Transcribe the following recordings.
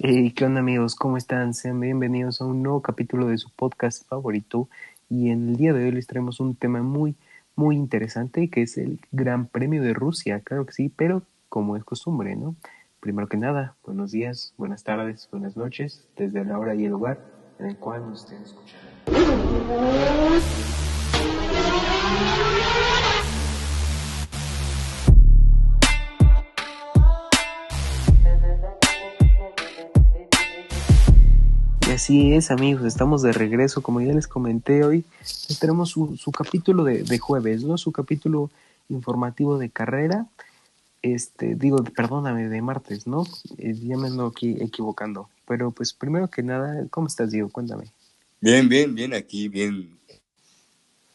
Hey, ¿qué onda amigos? ¿Cómo están? Sean bienvenidos a un nuevo capítulo de su podcast favorito y en el día de hoy les traemos un tema muy, muy interesante que es el Gran Premio de Rusia, claro que sí, pero como es costumbre, ¿no? Primero que nada, buenos días, buenas tardes, buenas noches, desde la hora y el lugar en el cual nos estén escuchando. Así es, amigos, estamos de regreso. Como ya les comenté hoy, tenemos su, su capítulo de, de, jueves, ¿no? Su capítulo informativo de carrera. Este, digo, perdóname, de martes, ¿no? Eh, ya me ando aquí equivocando. Pero pues primero que nada, ¿cómo estás, Diego? Cuéntame. Bien, bien, bien, aquí, bien.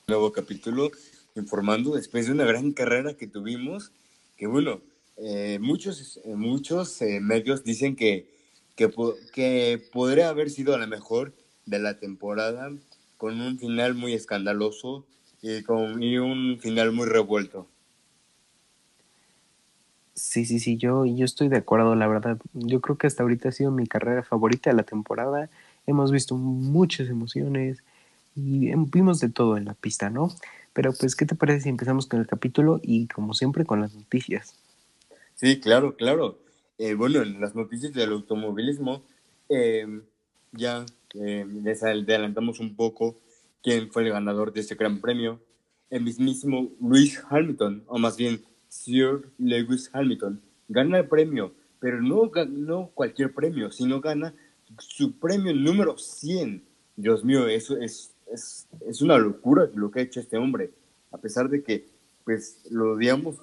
Nuevo capítulo informando después de una gran carrera que tuvimos, que bueno, eh, muchos, muchos eh, medios dicen que que, que podría haber sido la mejor de la temporada, con un final muy escandaloso y, con, y un final muy revuelto. Sí, sí, sí, yo, yo estoy de acuerdo, la verdad. Yo creo que hasta ahorita ha sido mi carrera favorita de la temporada. Hemos visto muchas emociones y vimos de todo en la pista, ¿no? Pero pues, ¿qué te parece si empezamos con el capítulo y como siempre con las noticias? Sí, claro, claro. Eh, bueno, en las noticias del automovilismo, eh, ya les adelantamos un poco quién fue el ganador de este gran premio. El mismísimo Lewis Hamilton, o más bien Sir Lewis Hamilton, gana el premio, pero no, no cualquier premio, sino gana su premio número 100. Dios mío, eso es, es, es una locura lo que ha hecho este hombre. A pesar de que pues lo odiamos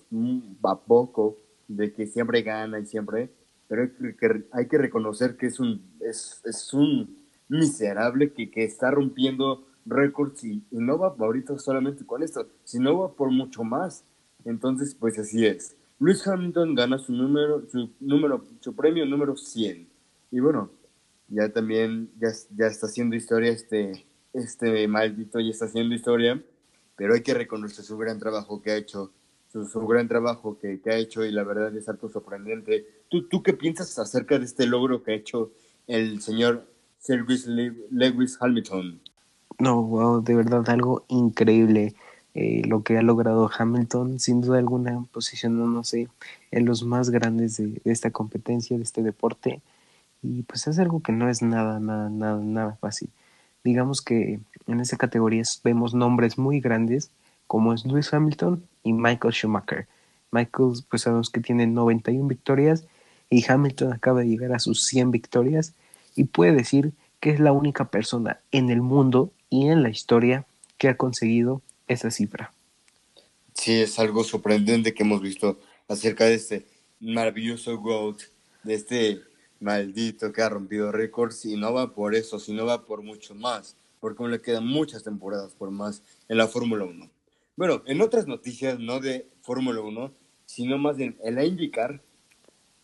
a poco, de que siempre gana y siempre, pero hay que, hay que reconocer que es un, es, es un miserable que, que, está rompiendo récords y, y, no va ahorita solamente con esto, sino va por mucho más. Entonces, pues así es. Luis Hamilton gana su número, su número, su premio número 100. Y bueno, ya también, ya, ya está haciendo historia este, este maldito, ya está haciendo historia, pero hay que reconocer su gran trabajo que ha hecho su, su gran trabajo que, que, ha hecho y la verdad es algo sorprendente. ¿Tú, ¿Tú qué piensas acerca de este logro que ha hecho el señor Sir Lewis Hamilton? No, wow, de verdad algo increíble eh, lo que ha logrado Hamilton, sin duda alguna posicionándose en los más grandes de, de, esta competencia, de este deporte, y pues es algo que no es nada, nada, nada, nada fácil. Digamos que en esa categoría vemos nombres muy grandes, como es Lewis Hamilton y Michael Schumacher. Michael, pues sabemos que tiene 91 victorias y Hamilton acaba de llegar a sus 100 victorias y puede decir que es la única persona en el mundo y en la historia que ha conseguido esa cifra. Sí, es algo sorprendente que hemos visto acerca de este maravilloso GOAT, de este maldito que ha rompido récords y no va por eso, sino va por mucho más, porque aún le quedan muchas temporadas por más en la Fórmula 1. Bueno, en otras noticias, no de Fórmula 1, sino más en, en la IndyCar,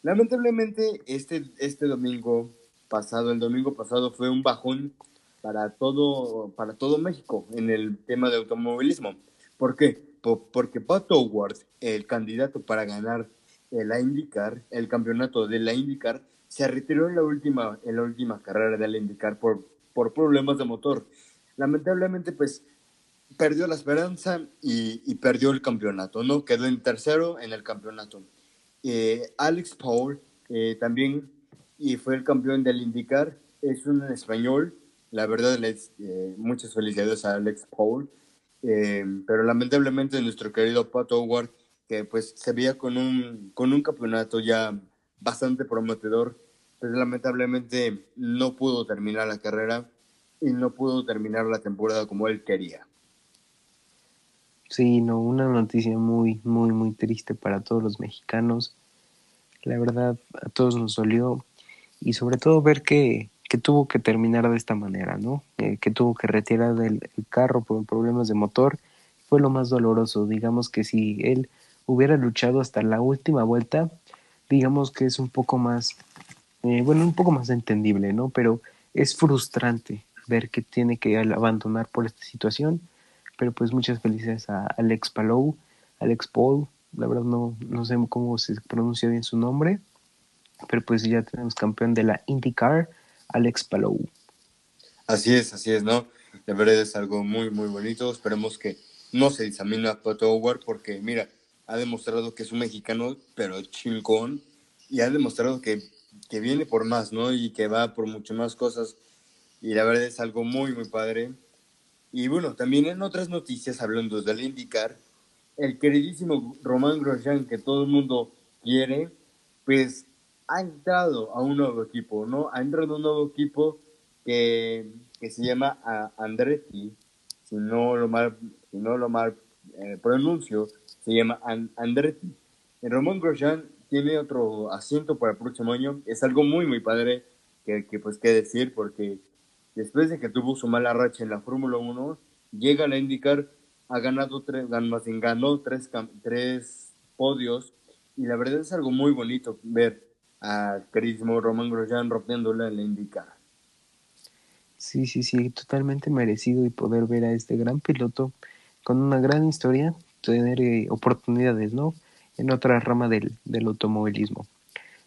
lamentablemente este, este domingo pasado, el domingo pasado fue un bajón para todo, para todo México en el tema de automovilismo. ¿Por qué? Porque Pat Howard, el candidato para ganar la IndyCar, el campeonato de la IndyCar, se retiró en la última, en la última carrera de la IndyCar por, por problemas de motor. Lamentablemente, pues perdió la esperanza y, perdió el campeonato, ¿no? Quedó en tercero en el campeonato. Eh, Alex Paul eh, también y fue el campeón del IndyCar, es un español, la verdad, eh, muchas felicidades a Alex Paul, pero lamentablemente nuestro querido Pat Howard, que pues se veía con un, con un campeonato ya bastante prometedor, pues lamentablemente no pudo terminar la carrera y no pudo terminar la temporada como él quería. Sí, no, una noticia muy, muy, muy triste para todos los mexicanos. La verdad, a todos nos dolió y sobre todo ver que, que tuvo que terminar de esta manera, ¿no? Eh, que tuvo que retirar el, el, carro por problemas de motor, fue lo más doloroso. Digamos que si él hubiera luchado hasta la última vuelta, digamos que es un poco más, eh, bueno, un poco más entendible, ¿no? Pero es frustrante ver que tiene que abandonar por esta situación pero pues muchas felicidades a Alex Palou, Alex Paul, la verdad no, no sé cómo se pronuncia bien su nombre, pero pues ya tenemos campeón de la IndyCar, Alex Palou. Así es, así es, ¿no? La verdad es algo muy, muy bonito. Esperemos que no se disamina a Pato Howard porque, mira, ha demostrado que es un mexicano, pero chingón, y ha demostrado que, que viene por más, ¿no? Y que va por mucho más cosas. Y la verdad es algo muy, muy padre. Y bueno, también en otras noticias, hablando del IndyCar, el queridísimo Román Grosjean, que todo el mundo quiere, pues ha entrado a un nuevo equipo, ¿no? Ha entrado a un nuevo equipo que, que se llama Andretti, si no lo mal, si no lo mal eh, pronuncio, se llama Andretti. El Román Grosjean tiene otro asiento para el próximo año. Es algo muy, muy padre que, que pues qué decir, porque después de que tuvo su mala racha en la Fórmula 1, llega a la IndyCar ha ganado tres, ganó tres, tres podios y la verdad es algo muy bonito ver a queridísimo Roman Grosjean rompiéndole en la IndyCar. Sí, sí, sí, totalmente merecido y poder ver a este gran piloto con una gran historia, tener eh, oportunidades, ¿no? En otra rama del, del, automovilismo.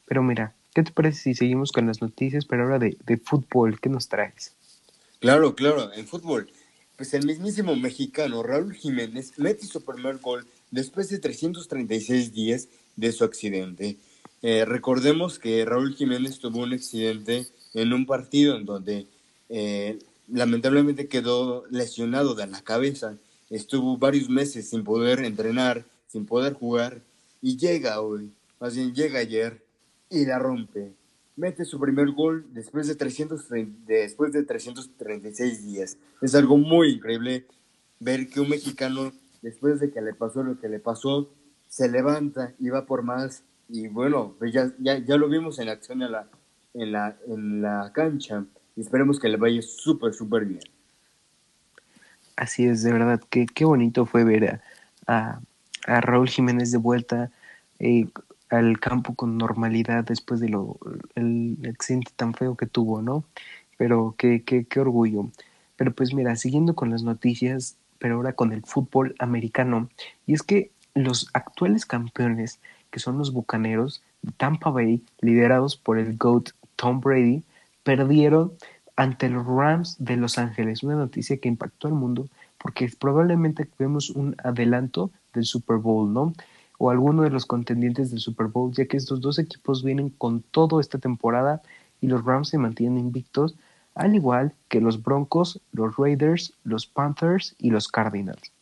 Pero mira, ¿qué te parece si seguimos con las noticias, pero ahora de, de fútbol? ¿Qué nos traes? Claro, claro, en fútbol pues el mismísimo mexicano Raúl Jiménez mete su primer gol después de 336 días de su accidente. Eh, recordemos que Raúl Jiménez tuvo un accidente en un partido en donde eh, lamentablemente quedó lesionado de la cabeza. Estuvo varios meses sin poder entrenar, sin poder jugar y llega hoy, más bien llega ayer y la rompe mete su primer gol después de, 330, después de 336 días. Es algo muy increíble ver que un mexicano, después de que le pasó lo que le pasó, se levanta y va por más. Y bueno, pues ya, ya, ya lo vimos en acción en la, en la, en la cancha y esperemos que le vaya súper, súper bien. Así es, de verdad, qué, qué bonito fue ver a, a, Raúl Jiménez de vuelta. Eh, al campo con normalidad después de lo el accidente tan feo que tuvo, ¿no? Pero qué, qué, qué orgullo. Pero pues mira, siguiendo con las noticias, pero ahora con el fútbol americano, y es que los actuales campeones, que son los Bucaneros de Tampa Bay, liderados por el GOAT Tom Brady, perdieron ante los Rams de Los Ángeles, una noticia que impactó al mundo porque probablemente vemos un adelanto del Super Bowl, ¿no? O alguno de los contendientes del Super Bowl, ya que estos dos equipos vienen con todo esta temporada y los Rams se mantienen invictos, al igual que los Broncos, los Raiders, los Panthers y los Cardinals.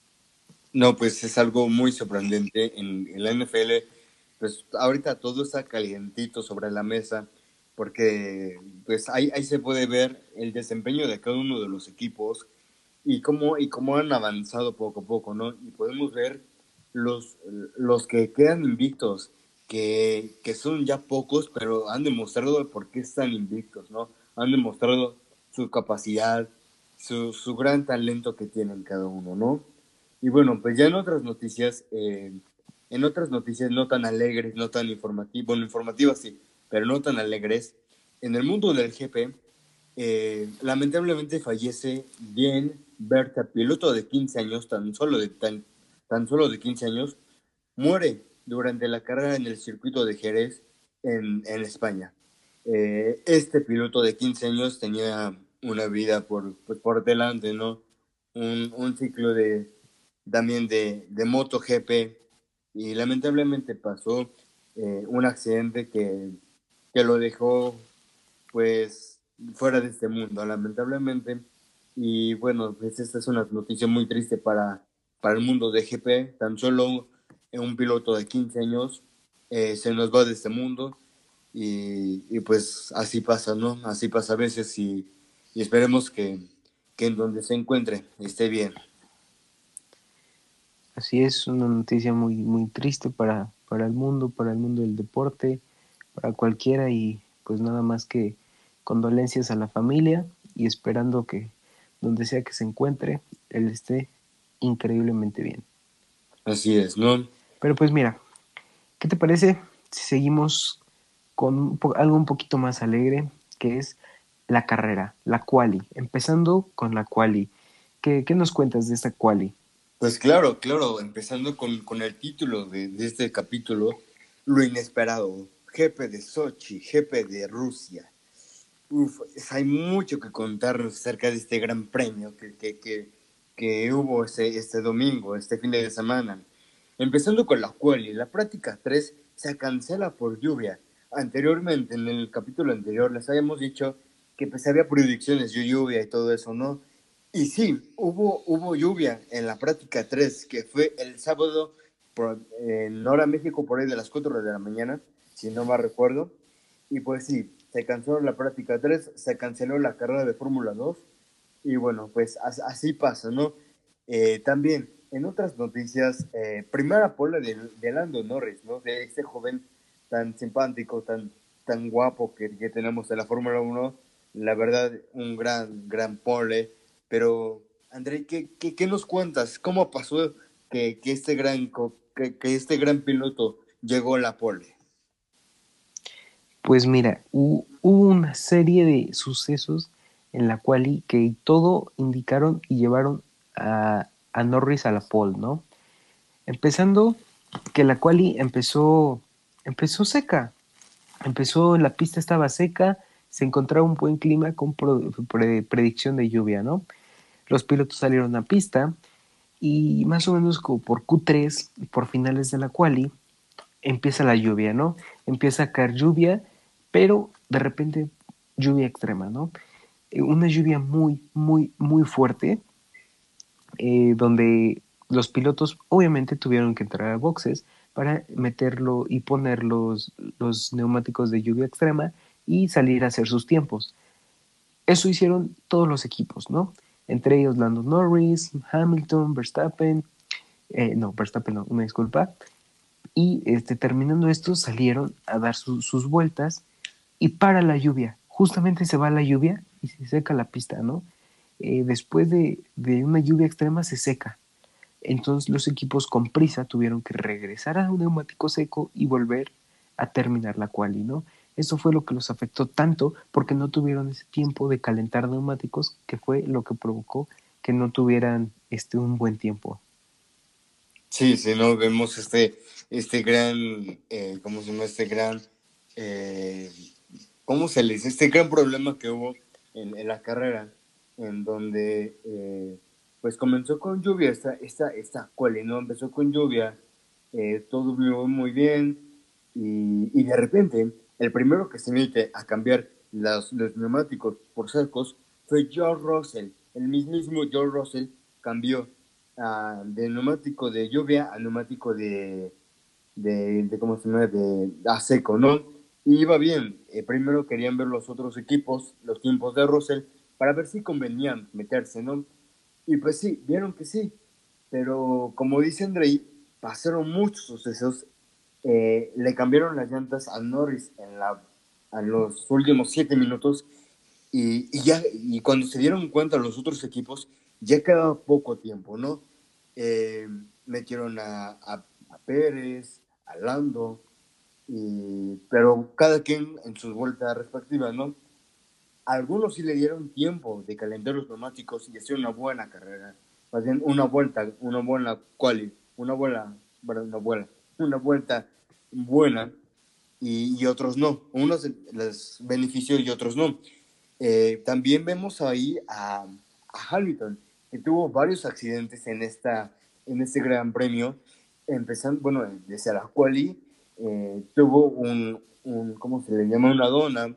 No, pues es algo muy sorprendente en, la NFL. Pues ahorita todo está calientito sobre la mesa porque pues ahí, ahí se puede ver el desempeño de cada uno de los equipos y cómo, y cómo han avanzado poco a poco, ¿no? Y podemos ver los, los que quedan invictos, que, que son ya pocos, pero han demostrado por qué están invictos, ¿no? Han demostrado su capacidad, su, su gran talento que tienen cada uno, ¿no? Y bueno, pues ya en otras noticias, eh, en otras noticias no tan alegres, no tan informativas, bueno, informativas sí, pero no tan alegres, en el mundo del GP, eh, lamentablemente fallece bien Berta, piloto de 15 años, tan solo de tan tan solo de 15 años, muere durante la carrera en el circuito de Jerez en, España. Eh, este piloto de 15 años tenía una vida por, pues, por delante, ¿no? Un, ciclo de, también de, de MotoGP y lamentablemente pasó eh, un accidente que, que lo dejó pues fuera de este mundo, lamentablemente. Y bueno, pues esta es una noticia muy triste para, para el mundo de GP. Tan solo un piloto de 15 años eh, se nos va de este mundo y, pues así pasa, ¿no? Así pasa a veces y, esperemos que, que, en donde se encuentre esté bien. Así es, una noticia muy, muy triste para, para el mundo, para el mundo del deporte, para cualquiera y pues nada más que condolencias a la familia y esperando que donde sea que se encuentre, él esté increíblemente bien. Así es, ¿no? Pero pues mira, ¿qué te parece si seguimos con algo un poquito más alegre, que es la carrera, la quali? Empezando con la quali. ¿Qué, qué nos cuentas de esta quali? Pues claro, claro, empezando con, con el título de, de, este capítulo, lo inesperado. GP de Sochi, GP de Rusia. Uf, hay mucho que contarnos acerca de este gran premio que, que, que, hubo este, este domingo, este fin de semana. Empezando con la quali, la práctica 3 se cancela por lluvia. Anteriormente, en el capítulo anterior, les habíamos dicho que pues había predicciones de lluvia y todo eso, ¿no? Y sí, hubo, hubo lluvia en la práctica 3, que fue el sábado por, en hora México por ahí de las 4 de la mañana, si no me recuerdo. Y pues sí, se canceló la práctica 3, se canceló la carrera de Fórmula 2. Y bueno, pues así pasa, ¿no? Eh, también, en otras noticias, eh, primera pole de, de, Lando Norris, ¿no? De este joven tan simpático, tan, tan guapo que, que tenemos en la Fórmula 1 la verdad, un gran, gran pole. Pero, André, ¿qué, qué, nos cuentas? ¿Cómo pasó que, que este, gran, que, que, este gran piloto llegó a la pole? Pues mira, hubo una serie de sucesos en la cual que todo indicaron y llevaron a, a Norris a la pole, ¿no? Empezando que la quali empezó, empezó seca, empezó, la pista estaba seca, se encontraba un buen clima con predicción de lluvia, ¿no? Los pilotos salieron a pista y más o menos como por Q3, por finales de la quali, empieza la lluvia, ¿no? Empieza a caer lluvia, pero de repente lluvia extrema, ¿no? Eh, una lluvia muy, muy, muy fuerte, eh, donde los pilotos obviamente tuvieron que entrar a boxes para meterlo y poner los, los neumáticos de lluvia extrema y salir a hacer sus tiempos. Eso hicieron todos los equipos, ¿no? Entre ellos Lando Norris, Hamilton, Verstappen, eh, no, Verstappen no, una disculpa. Y este, terminando esto salieron a dar sus vueltas y para la lluvia. Justamente se va la lluvia se seca la pista, ¿no? Eh, después de, de, una lluvia extrema se seca. Entonces los equipos con prisa tuvieron que regresar a un neumático seco y volver a terminar la quali, ¿no? Eso fue lo que los afectó tanto porque no tuvieron ese tiempo de calentar neumáticos que fue lo que provocó que no tuvieran este un buen tiempo. Sí, sí, no vemos este este gran eh, ¿cómo se llama? Este gran eh, ¿cómo se le dice? Este gran problema que hubo en, la carrera en donde eh, pues comenzó con lluvia esta esta esta cual no empezó con lluvia todo vio muy bien y, y de repente el primero que se mete a cambiar los, neumáticos por secos fue George Russell. El mismísimo George Russell cambió uh, de neumático de lluvia a neumático de, de, ¿cómo se llama? De, a seco, ¿no? Y iba bien. Eh, primero querían ver los otros equipos, los tiempos de Russell, para ver si convenían meterse, ¿no? Y pues sí, vieron que sí. Pero como dice Andrei, pasaron muchos sucesos eh, le cambiaron las llantas a Norris en, la, en los últimos siete minutos y, ya y cuando se dieron cuenta los otros equipos ya quedaba poco tiempo, ¿no? Eh, metieron a, a, Pérez, a Lando, y, pero cada quien en sus vueltas respectivas, ¿no? Algunos sí le dieron tiempo de calentar los neumáticos y hacer una buena carrera, más bien una vuelta, una buena quali, una buena, una buena, una vuelta buena y, otros no. Unos les benefició y otros no. Eh, también vemos ahí a, a, Hamilton, que tuvo varios accidentes en, esta, en este gran premio. Empezando, bueno, desde la quali, eh, tuvo un, ¿cómo se le llama? Una dona.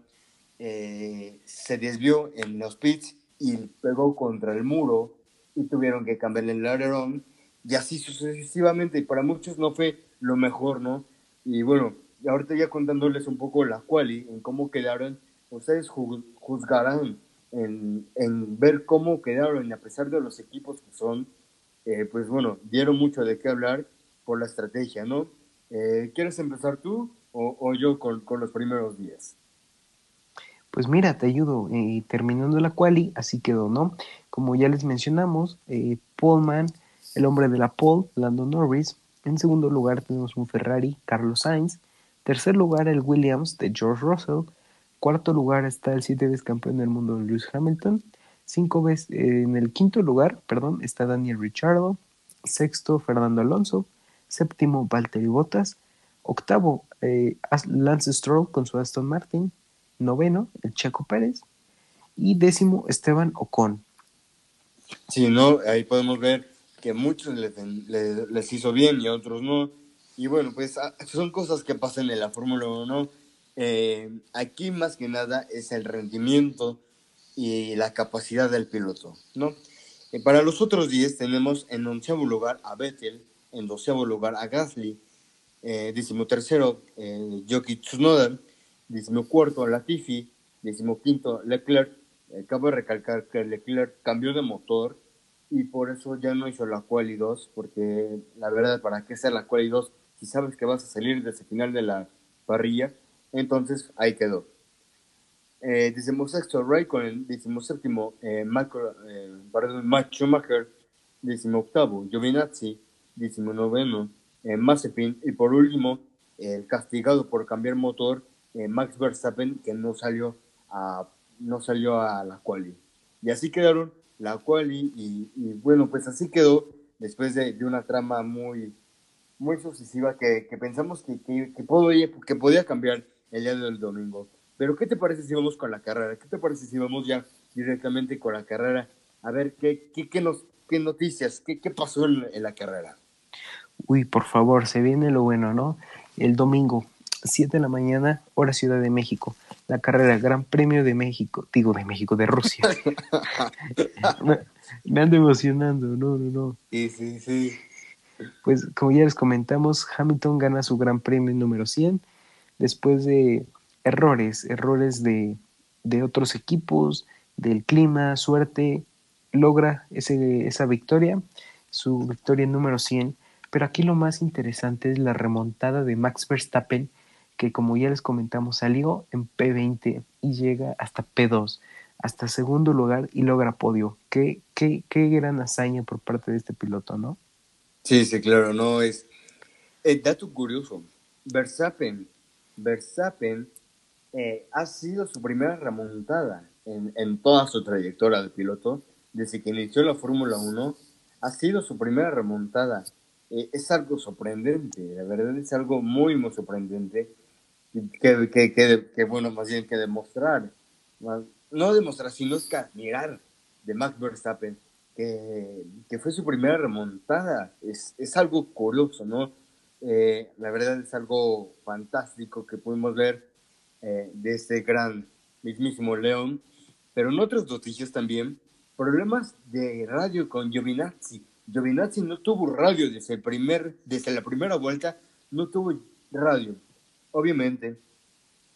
Eh, se desvió en los pits y pegó contra el muro y tuvieron que cambiarle el alerón y así sucesivamente. Y para muchos no fue lo mejor, ¿no? Y bueno, ahorita ya contándoles un poco la quali, en cómo quedaron, ustedes juzgarán en, en, ver cómo quedaron, y a pesar de los equipos que son, eh, pues bueno, dieron mucho de qué hablar por la estrategia, ¿no? Eh, ¿Quieres empezar tú o, yo con, los primeros días? Pues mira, te ayudo. Eh, terminando la quali, así quedó, ¿no? Como ya les mencionamos, eh, Paulman, el hombre de la pole, Lando Norris, en segundo lugar tenemos un Ferrari, Carlos Sainz. Tercer lugar el Williams de George Russell. Cuarto lugar está el siete veces campeón del mundo Lewis Hamilton. Cinco veces, en el quinto lugar, perdón, está Daniel Ricciardo. Sexto Fernando Alonso. Séptimo Valtteri Bottas. Octavo, eh, Lance Stroll con su Aston Martin. Noveno, el Checo Pérez. Y décimo, Esteban Ocon. Sí, ¿no? Ahí podemos ver que muchos les, les, hizo bien y a otros no. Y bueno, pues ah, son cosas que pasan en la Fórmula 1. Eh, aquí más que nada es el rendimiento y la capacidad del piloto, ¿no? Eh, para los otros 10 tenemos en onceavo lugar a Vettel, en doceavo lugar a Gasly, eh, tercero eh, Yoki Tsunoda, cuarto Latifi, quinto Leclerc. Acabo de recalcar que Leclerc cambió de motor y por eso ya no hizo la quali 2, porque la verdad, ¿para qué hacer la quali 2 si sabes que vas a salir desde el final de la parrilla? Entonces ahí quedó. Eh, sexto Raikkonen, decimoséptimo eh, Michael, eh, perdón, Mike Schumacher, octavo Giovinazzi, noveno eh, Mazepin y por último el castigado por cambiar motor eh, Max Verstappen que no salió a no salió a la quali y así quedaron la quali y, bueno pues así quedó después de, de una trama muy muy sucesiva que, que pensamos que, que, que, podía, que podía cambiar el día del domingo. Pero ¿qué te parece si vamos con la carrera? ¿Qué te parece si vamos ya directamente con la carrera? A ver, ¿qué, qué, qué, nos, qué noticias? ¿Qué, qué pasó en, en, la carrera? Uy, por favor, se viene lo bueno, ¿no? El domingo, 7 de la mañana, hora Ciudad de México. La carrera Gran Premio de México. Digo, de México, de Rusia. me, me ando emocionando, no, no, no. Sí, sí, sí. Pues como ya les comentamos, Hamilton gana su Gran Premio número 100 después de errores, errores de, de otros equipos, del clima, suerte, logra esa victoria, su victoria número 100. Pero aquí lo más interesante es la remontada de Max Verstappen, que como ya les comentamos, salió en P20 y llega hasta P2, hasta segundo lugar y logra podio. Qué, qué, qué gran hazaña por parte de este piloto, ¿no? Sí, sí, claro, no es. Eh, dato curioso: Verstappen, Verstappen eh, ha sido su primera remontada en, en, toda su trayectoria de piloto. Desde que inició la Fórmula 1, ha sido su primera remontada. Eh, es algo sorprendente, la verdad es algo muy, muy sorprendente. Que, que, que, que bueno, más bien que demostrar, no demostrar, sino es que admirar de Max Verstappen que, fue su primera remontada. Es, es algo curioso, ¿no? Eh, la verdad es algo fantástico que pudimos ver eh, de este gran mismísimo León. Pero en otros noticias también, problemas de radio con Giovinazzi. Giovinazzi no tuvo radio desde, el primer, desde la primera vuelta, no tuvo radio. Obviamente,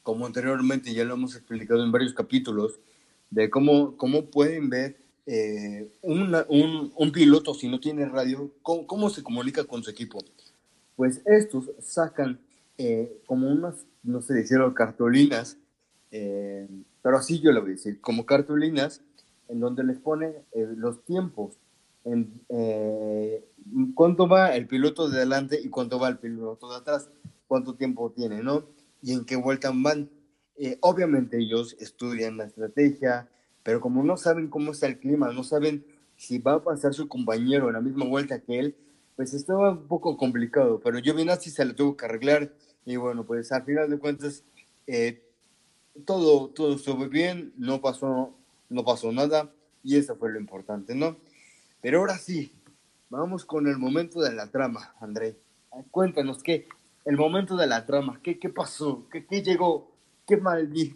como anteriormente ya lo hemos explicado en varios capítulos, de cómo, cómo pueden ver eh, un, un, piloto, si no tiene radio, ¿cómo, se comunica con su equipo? Pues estos sacan eh, como unas, no sé decirlo, cartulinas, eh, pero así yo lo voy a decir, como cartulinas en donde les pone los tiempos, en cuánto va el piloto de adelante y cuánto va el piloto de atrás, cuánto tiempo tiene, ¿no? Y en qué vuelta van. obviamente ellos estudian la estrategia, pero como no saben cómo está el clima, no saben si va a pasar su compañero en la misma vuelta que él, pues estaba un poco complicado, pero así se lo tuvo que arreglar y bueno, pues al final de cuentas eh, todo, todo estuvo bien, no pasó, no pasó nada y eso fue lo importante, ¿no? Pero ahora sí, vamos con el momento de la trama, André. Cuéntanos qué, el momento de la trama, qué, qué pasó, qué, qué llegó, qué,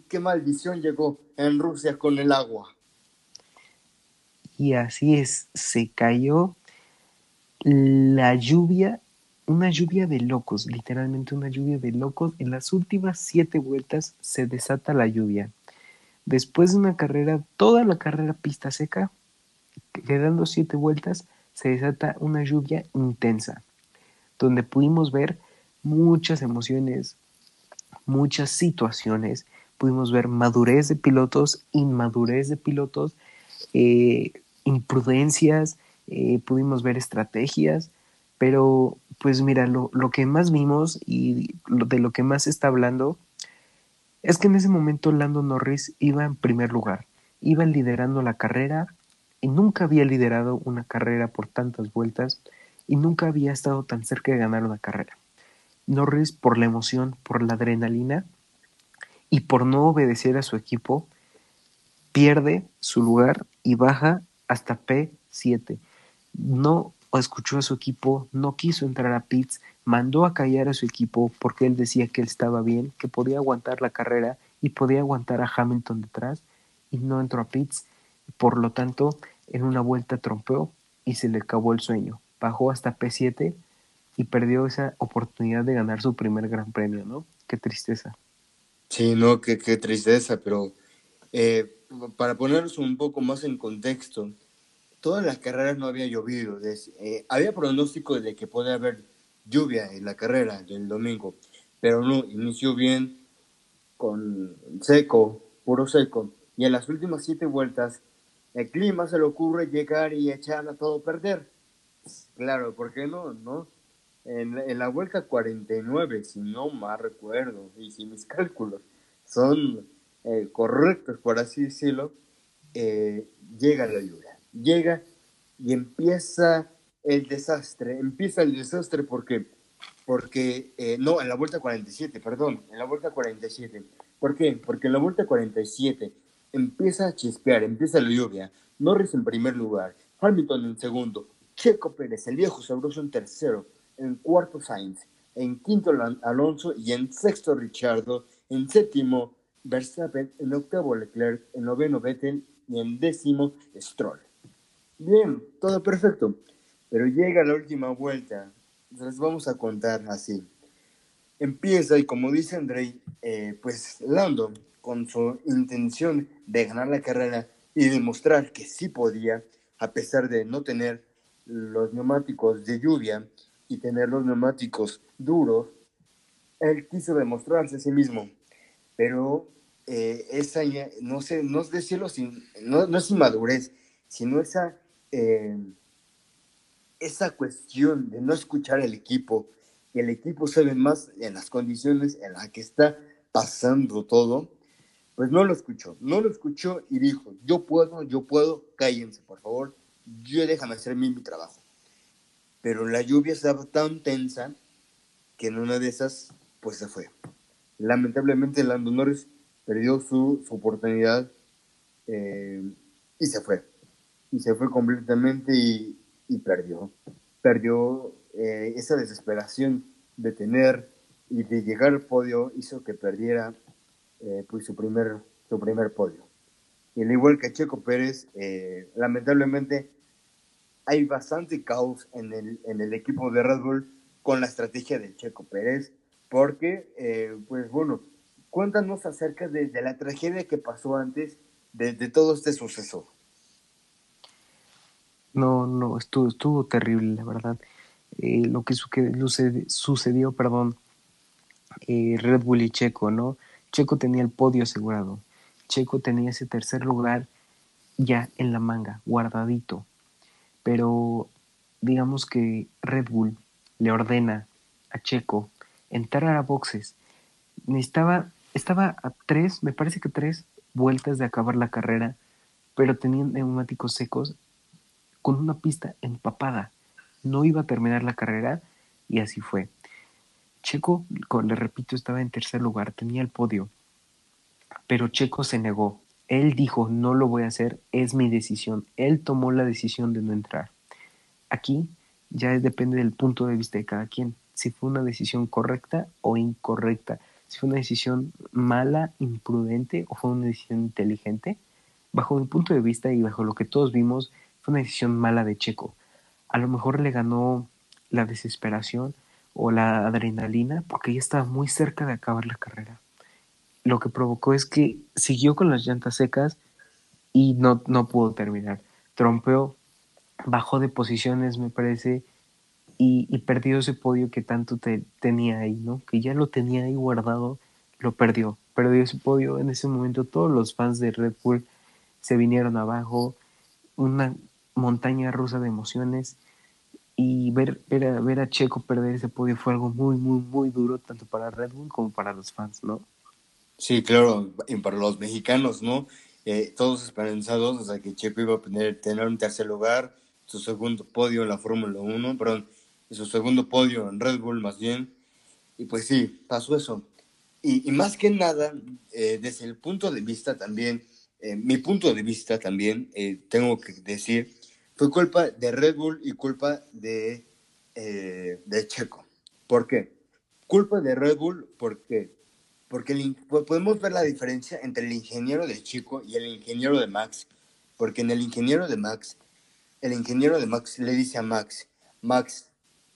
qué maldición llegó en Rusia con el agua. Y así es, se cayó la lluvia, una lluvia de locos, literalmente una lluvia de locos. En las últimas siete vueltas se desata la lluvia. Después de una carrera, toda la carrera pista seca, quedando siete vueltas, se desata una lluvia intensa, donde pudimos ver muchas emociones, muchas situaciones. Pudimos ver madurez de pilotos, inmadurez de pilotos, eh, imprudencias, eh, pudimos ver estrategias, pero pues mira, lo, lo, que más vimos y de lo que más se está hablando es que en ese momento Lando Norris iba en primer lugar, iba liderando la carrera y nunca había liderado una carrera por tantas vueltas y nunca había estado tan cerca de ganar una carrera. Norris, por la emoción, por la adrenalina y por no obedecer a su equipo, pierde su lugar y baja hasta P7. No escuchó a su equipo, no quiso entrar a pits, mandó a callar a su equipo porque él decía que él estaba bien, que podía aguantar la carrera y podía aguantar a Hamilton detrás y no entró a pits. Por lo tanto, en una vuelta trompeó y se le acabó el sueño. Bajó hasta P7 y perdió esa oportunidad de ganar su primer gran premio, ¿no? Qué tristeza. Sí, no, qué, qué tristeza, pero eh, para ponernos un poco más en contexto, todas las carreras no había llovido. Eh, había pronóstico de que podía haber lluvia en la carrera del domingo, pero no, inició bien con seco, puro seco. Y en las últimas siete vueltas, el clima se le ocurre llegar y echar a todo perder. Claro, ¿por qué no? no? En, en la vuelta 49, si no mal recuerdo, y si mis cálculos son eh, correctos, por así decirlo, eh, llega la lluvia. Llega y empieza el desastre. Empieza el desastre porque, porque eh, no, en la vuelta 47, perdón, en la vuelta 47. ¿Por qué? Porque en la vuelta 47 empieza a chispear, empieza la lluvia. Norris en primer lugar, Hamilton en segundo, Checo Pérez, el viejo sabroso en tercero, en cuarto Sainz, en quinto Alonso y en sexto Richardo, en séptimo Verstappen, en octavo Leclerc, en noveno Vettel y en décimo Stroll. Bien, todo perfecto. Pero llega la última vuelta. Les vamos a contar así. Empieza y como dice Andrei, eh, pues Lando, con su intención de ganar la carrera y demostrar que sí podía, a pesar de no tener los neumáticos de lluvia y tener los neumáticos duros, él quiso demostrarse a sí mismo pero eh, esa, no sé, no es decirlo sin, no, no es inmadurez, sino esa, eh, esa cuestión de no escuchar al equipo, que el equipo sabe más en las condiciones en las que está pasando todo, pues no lo escuchó, no lo escuchó y dijo, yo puedo, yo puedo, cállense, por favor, yo déjame hacer mi, mi trabajo. Pero la lluvia estaba tan tensa que en una de esas, pues se fue lamentablemente Lando Norris perdió su, oportunidad eh, y se fue. Y se fue completamente y, perdió. Perdió eh, esa desesperación de tener y de llegar al podio hizo que perdiera eh, pues su primer, su primer podio. Y al igual que Checo Pérez, lamentablemente hay bastante caos en el, en el equipo de Red Bull con la estrategia de Checo Pérez porque, eh, pues bueno, cuéntanos acerca de, la tragedia que pasó antes de, todo este suceso. No, no, estuvo, estuvo terrible, la verdad. Eh, lo que sucedió, perdón, eh, Red Bull y Checo, ¿no? Checo tenía el podio asegurado. Checo tenía ese tercer lugar ya en la manga, guardadito. Pero digamos que Red Bull le ordena a Checo entrar a boxes. Necesitaba, estaba a tres, me parece que tres vueltas de acabar la carrera, pero tenían neumáticos secos con una pista empapada. No iba a terminar la carrera y así fue. Checo, le repito, estaba en tercer lugar, tenía el podio, pero Checo se negó. Él dijo, no lo voy a hacer, es mi decisión. Él tomó la decisión de no entrar. Aquí ya depende del punto de vista de cada quien si fue una decisión correcta o incorrecta, si fue una decisión mala, imprudente o fue una decisión inteligente. Bajo mi punto de vista y bajo lo que todos vimos, una decisión mala de Checo. A lo mejor le ganó la desesperación o la adrenalina porque ya estaba muy cerca de acabar la carrera. Lo que provocó es que siguió con las llantas secas y no, no pudo terminar. Trompeó, bajó de posiciones, me parece, y, perdió ese podio que tanto te, tenía ahí, ¿no? Que ya lo tenía ahí guardado, lo perdió. Perdió ese podio. En ese momento todos los fans de Red Bull se vinieron abajo, una montaña rusa de emociones y ver, ver, a, ver a Checo perder ese podio fue algo muy, muy, muy duro, tanto para Red Bull como para los fans, ¿no? Sí, claro, y para los mexicanos, ¿no? Eh, todos esperanzados, sea, que Checo iba a tener, tener un tercer lugar, su segundo podio en la Fórmula 1, perdón, su segundo podio en Red Bull más bien. y pues sí, pasó eso. Y, más que nada, eh, desde el punto de vista también, eh, mi punto de vista también, eh, tengo que decir, fue culpa de Red Bull y culpa de, de Checo. ¿Por qué? Culpa de Red Bull porque, porque podemos ver la diferencia entre el ingeniero de Checo y el ingeniero de Max, porque en el ingeniero de Max, el ingeniero de Max le dice a Max, Max,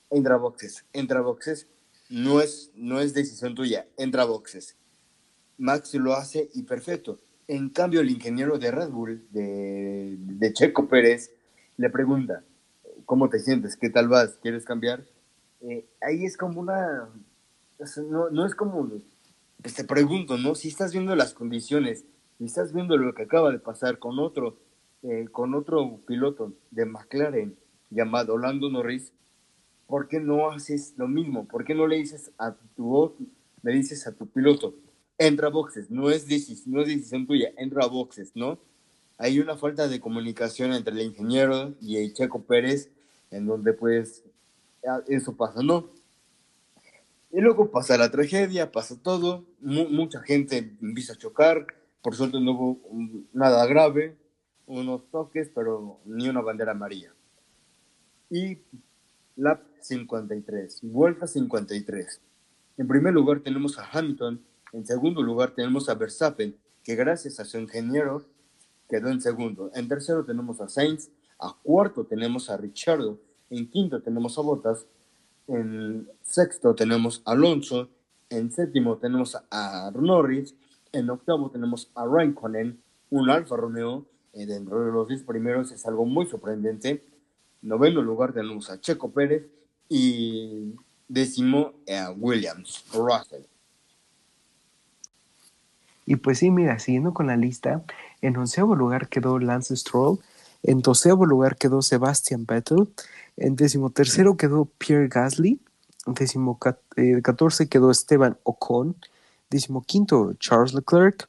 entra boxes, entra boxes, no es, no es decisión tuya, entra boxes. Max lo hace y perfecto. En cambio, el ingeniero de Red Bull, de, de Checo Pérez, le pregunta, ¿cómo te sientes? ¿Qué tal vas? ¿Quieres cambiar? Eh, ahí es como una... No, no es como... Pues te pregunto, ¿no? Si estás viendo las condiciones, si estás viendo lo que acaba de pasar con otro, eh, con otro piloto de McLaren llamado Lando Norris, ¿por qué no haces lo mismo? ¿Por qué no le dices a tu le dices a tu piloto, entra a boxes, no es, decisión, no es decisión tuya, entra a boxes, ¿no? Hay una falta de comunicación entre el ingeniero y el Checo Pérez, en donde pues eso pasa, ¿no? Y luego pasa la tragedia, pasa todo, mucha gente empieza a chocar, por suerte no hubo nada grave, unos toques, pero ni una bandera amarilla. Y lap 53, vuelta 53. En primer lugar tenemos a Hamilton, en segundo lugar tenemos a Verstappen, que gracias a su ingeniero quedó en segundo. En tercero tenemos a Sainz, a cuarto tenemos a Richardo, en quinto tenemos a Bottas, en sexto tenemos a Alonso, en séptimo tenemos a Norris, en octavo tenemos a Raikkonen, un Alfa Romeo, dentro de los 10 primeros es algo muy sorprendente. Noveno lugar tenemos a Checo Pérez y décimo a Williams, Russell. Y pues sí, mira, siguiendo con la lista, en onceavo lugar quedó Lance Stroll, en doceavo lugar quedó Sebastian Vettel, en decimotercero quedó Pierre Gasly, en décimo eh, quedó Esteban Ocon, decimoquinto Charles Leclerc,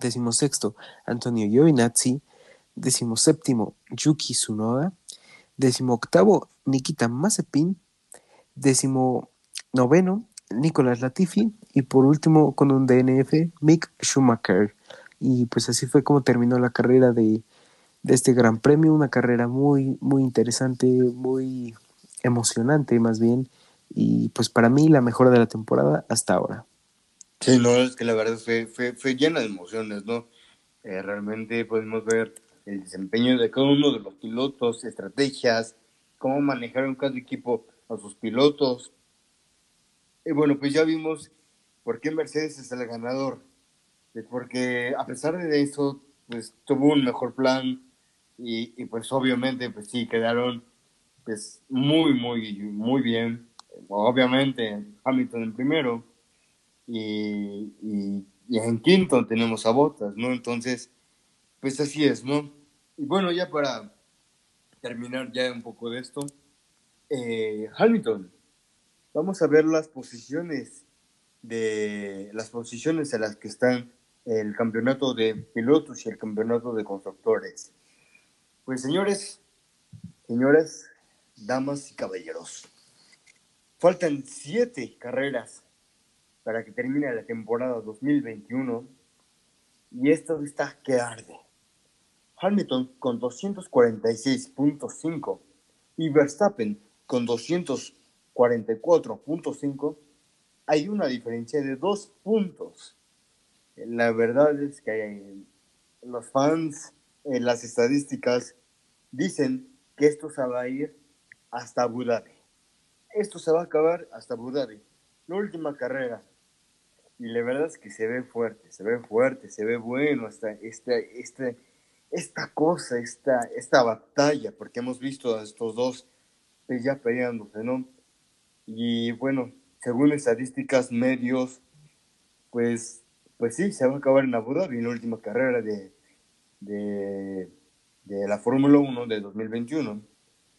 decimosexto Antonio Giovinazzi, decimoséptimo Yuki Tsunoda, decimoctavo Nikita Mazepin, decimonoveno Nicolás Latifi y por último con un DNF Mick Schumacher. Y pues así fue como terminó la carrera de, de este gran premio, una carrera muy, muy interesante, muy emocionante más bien, y pues para mí la mejor de la temporada hasta ahora. Sí, no, es que la verdad fue, fue, fue llena de emociones, ¿no? Eh, realmente podemos ver el desempeño de cada uno de los pilotos, estrategias, cómo manejaron cada equipo a sus pilotos. Y bueno, pues ya vimos por qué Mercedes es el ganador. Porque a pesar de eso, pues tuvo un mejor plan y, pues obviamente, pues sí, quedaron pues muy, muy, muy bien. Obviamente Hamilton en primero y, y, en quinto tenemos a Botas, ¿no? Entonces, pues así es, ¿no? Y bueno, ya para terminar ya un poco de esto, eh, Hamilton, vamos a ver las posiciones de las posiciones en las que están el campeonato de pilotos y el campeonato de constructores. Pues señores, señoras, damas y caballeros, faltan siete carreras para que termine la temporada 2021 y esto está que arde. Hamilton con 246.5 y Verstappen con 244.5 hay una diferencia de dos puntos. La verdad es que los fans, en las estadísticas, dicen que esto se va a ir hasta Abu. Esto se va a acabar hasta Abu. La última carrera y la verdad es que se ve fuerte, se ve fuerte, se ve bueno esta, esta, esta, esta cosa, esta, esta batalla, porque hemos visto a estos dos ya peleándose, ¿no? Y bueno, según estadísticas, medios, pues, pues sí, se va a acabar en Abu Dhabi la última carrera de, de, la Fórmula 1 de 2021,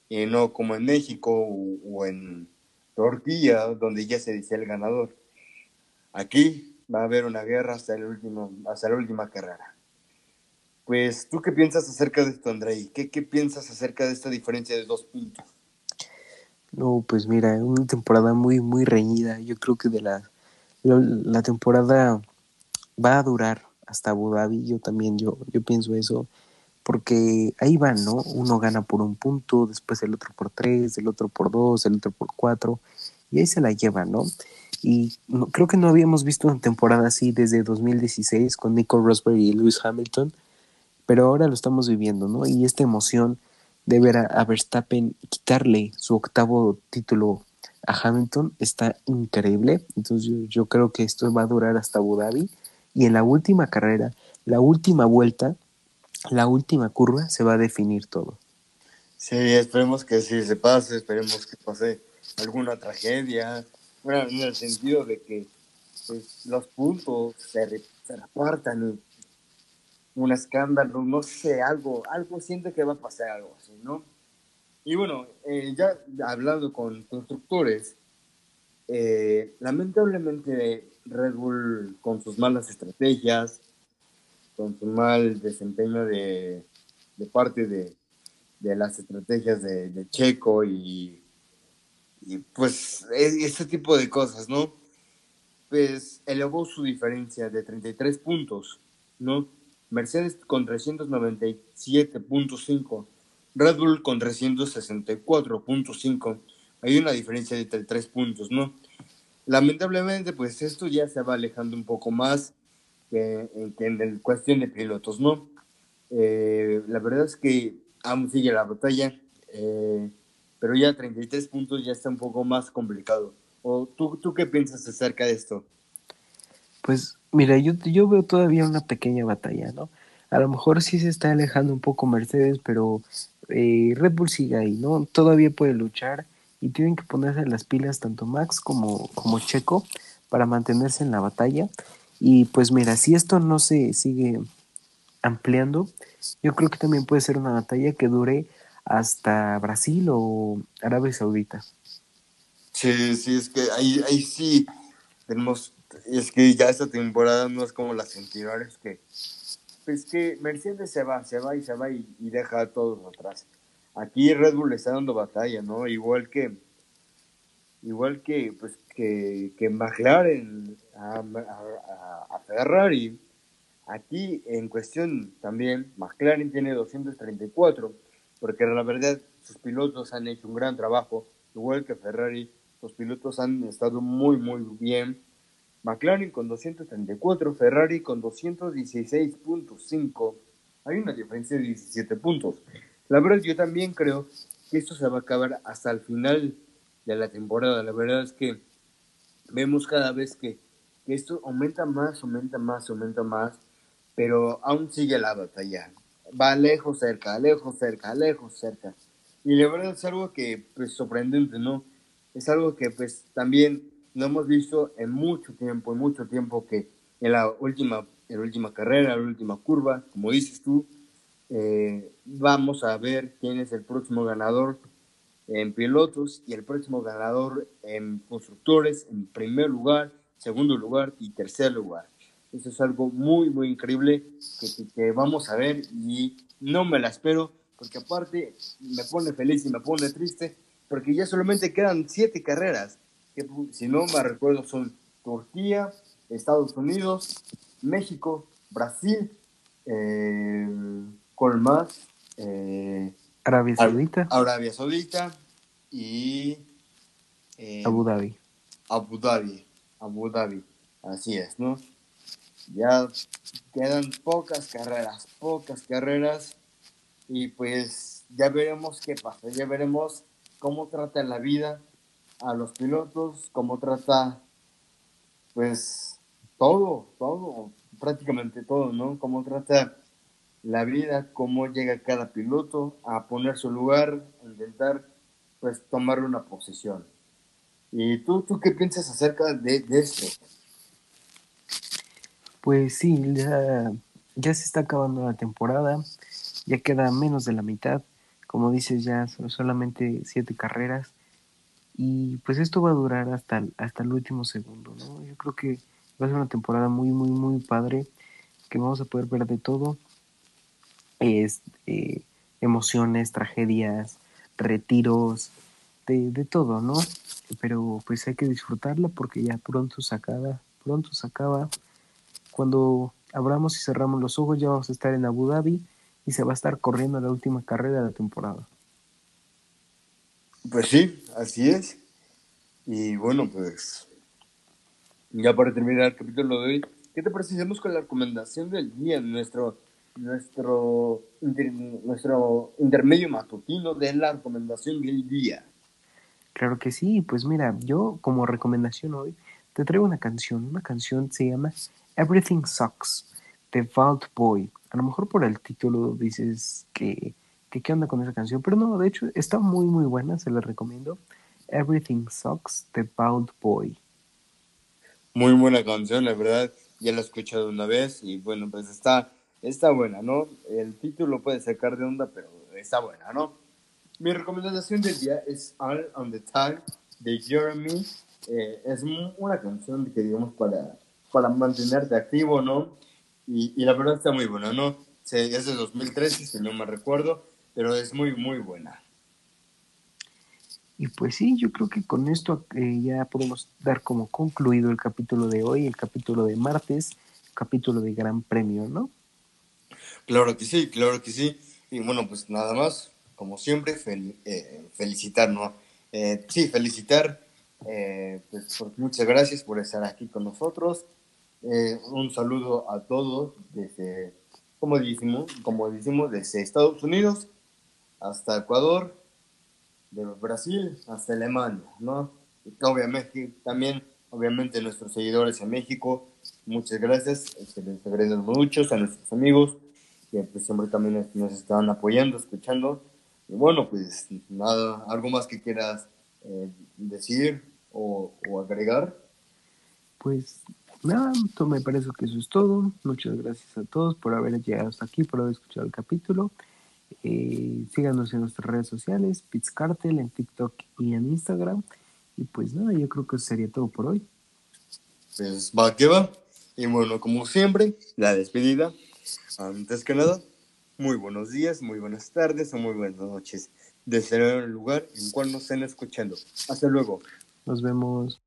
y no como en México o, en Turquía, donde ya se dice el ganador. Aquí va a haber una guerra hasta, el último, hasta la última carrera. Pues, ¿tú qué piensas acerca de esto, Andrei? ¿Qué, ¿Qué piensas acerca de esta diferencia de dos puntos? No, pues mira, una temporada muy, muy reñida. Yo creo que de la, la temporada va a durar hasta Abu Dhabi. Yo también, yo, yo pienso eso. Porque ahí van, ¿no? Uno gana por un punto, después el otro por tres, el otro por dos, el otro por cuatro. Y ahí se la llevan, ¿no? Y no, creo que no habíamos visto una temporada así desde 2016 con Nico Rosberg y Lewis Hamilton. Pero ahora lo estamos viviendo, ¿no? Y esta emoción de ver a, a Verstappen quitarle su octavo título a Hamilton está increíble. Entonces yo, creo que esto va a durar hasta Abu Dhabi. Y en la última carrera, la última vuelta, la última curva, se va a definir todo. Sí, esperemos que sí se pase, esperemos que pase alguna tragedia. Bueno, en el sentido de que pues, los puntos se, se repartan un escándalo, no sé, algo, algo siento que va a pasar algo así, ¿no? Y bueno, eh, ya hablando con constructores, eh, lamentablemente Red Bull con sus malas estrategias, con su mal desempeño de, de parte de, las estrategias de, Checo y, pues ese tipo de cosas, ¿no? Pues elevó su diferencia de 33 puntos, ¿no? Mercedes con 397.5, Red Bull con 364.5. Hay una diferencia de 3 puntos, ¿no? Lamentablemente, pues esto ya se va alejando un poco más que, que en el cuestión de pilotos, ¿no? Eh, la verdad es que aún sigue la batalla, eh, pero ya 33 puntos ya está un poco más complicado. ¿O tú, tú qué piensas acerca de esto? Pues mira, yo, yo veo todavía una pequeña batalla, ¿no? A lo mejor sí se está alejando un poco Mercedes, pero eh, Red Bull sigue ahí, ¿no? Todavía puede luchar y tienen que ponerse las pilas tanto Max como, como Checo para mantenerse en la batalla. Y pues mira, si esto no se sigue ampliando, yo creo que también puede ser una batalla que dure hasta Brasil o Arabia Saudita. Sí, sí, es que ahí, ahí sí tenemos es que ya esta temporada no es como las anteriores que pues que Mercedes se va, se va y se va y, y, deja a todos atrás. Aquí Red Bull le está dando batalla, ¿no? Igual que igual que pues que, que McLaren a, a, Ferrari. Aquí en cuestión también McLaren tiene 234, porque la verdad sus pilotos han hecho un gran trabajo, igual que Ferrari, los pilotos han estado muy muy bien McLaren con 234, Ferrari con 216.5. Hay una diferencia de 17 puntos. La verdad, yo también creo que esto se va a acabar hasta el final de la temporada. La verdad es que vemos cada vez que, que esto aumenta más, aumenta más, aumenta más, pero aún sigue la batalla. Va lejos, cerca, lejos, cerca, lejos, cerca. Y la verdad es algo que, pues, sorprendente, ¿no? Es algo que, pues, también no hemos visto en mucho tiempo, en mucho tiempo que en la última, en última carrera, en la última curva, como dices tú, eh, vamos a ver quién es el próximo ganador en pilotos y el próximo ganador en constructores, en primer lugar, segundo lugar y tercer lugar. Eso es algo muy, muy increíble que, que, que vamos a ver y no me la espero porque aparte me pone feliz y me pone triste porque ya solamente quedan siete carreras que si no me recuerdo son Turquía, Estados Unidos, México, Brasil, eh, ¿cuál más? Eh, Arabia Saudita. Arabia Saudita y eh, Abu Dhabi. Abu Dhabi, Abu Dhabi, así es, ¿no? Ya quedan pocas carreras, pocas carreras y pues ya veremos qué pasa, ya veremos cómo trata la vida a los pilotos, cómo trata, pues, todo, todo, prácticamente todo, ¿no? Cómo trata la vida, cómo llega cada piloto a poner su lugar, a intentar, pues, tomar una posición. ¿Y tú, tú qué piensas acerca de, de esto? Pues sí, ya, se está acabando la temporada, ya queda menos de la mitad, como dices, ya son solamente siete carreras y pues esto va a durar hasta, hasta el último segundo, ¿no? Yo creo que va a ser una temporada muy, muy, muy padre, que vamos a poder ver de todo. Es, eh, emociones, tragedias, retiros, de, de todo, ¿no? Pero pues hay que disfrutarla porque ya pronto se acaba, pronto se acaba. Cuando abramos y cerramos los ojos ya vamos a estar en Abu Dhabi y se va a estar corriendo la última carrera de la temporada. Pues sí, así es. Y bueno, pues ya para terminar el capítulo de hoy, ¿qué te parece con la recomendación del día, nuestro, nuestro, nuestro intermedio matutino de la recomendación del día? Claro que sí, pues mira, yo como recomendación hoy te traigo una canción, una canción se llama Everything Sucks, de Vault Boy. A lo mejor por el título dices que, que qué onda con esa canción, pero no, de hecho está muy muy buena, se la recomiendo. Everything Sucks, de Vault Boy. Muy buena canción, la verdad, ya la he escuchado una vez y bueno, pues está, está buena, ¿no? El título puede sacar de onda, pero está buena, ¿no? Mi recomendación del día es All on the Time de Jeremy. Eh, es una canción que digamos para, para mantenerte activo, ¿no? Y, y la verdad está muy buena, ¿no? es de 2013, si no me recuerdo, pero es muy, muy buena. Y pues sí, yo creo que con esto eh, ya podemos dar como concluido el capítulo de hoy, el capítulo de martes, capítulo de Gran Premio, ¿no? Claro que sí, claro que sí. Y bueno, pues nada más, como siempre, eh, felicitar, ¿no? Eh, sí, felicitar, pues muchas gracias por estar aquí con nosotros. un saludo a todos desde, como decimos, como decimos, desde Estados Unidos hasta Ecuador, de Brasil hasta Alemania, ¿no? Y obviamente, también, obviamente, nuestros seguidores en México, muchas gracias, este, les agradecemos mucho a nuestros amigos que pues, siempre también nos están apoyando, escuchando. Y bueno, pues nada, algo más que quieras eh, decir o, o agregar. Pues nada, me parece que eso es todo. Muchas gracias a todos por haber llegado hasta aquí, por haber escuchado el capítulo. Eh, síganos en nuestras redes sociales, Cartel en TikTok y en Instagram. Y pues nada, yo creo que eso sería todo por hoy. Pues va que va. Y bueno, como siempre, la despedida. Antes que nada, muy buenos días, muy buenas tardes o muy buenas noches. Desde el lugar en cual nos estén escuchando. Hasta luego. Nos vemos.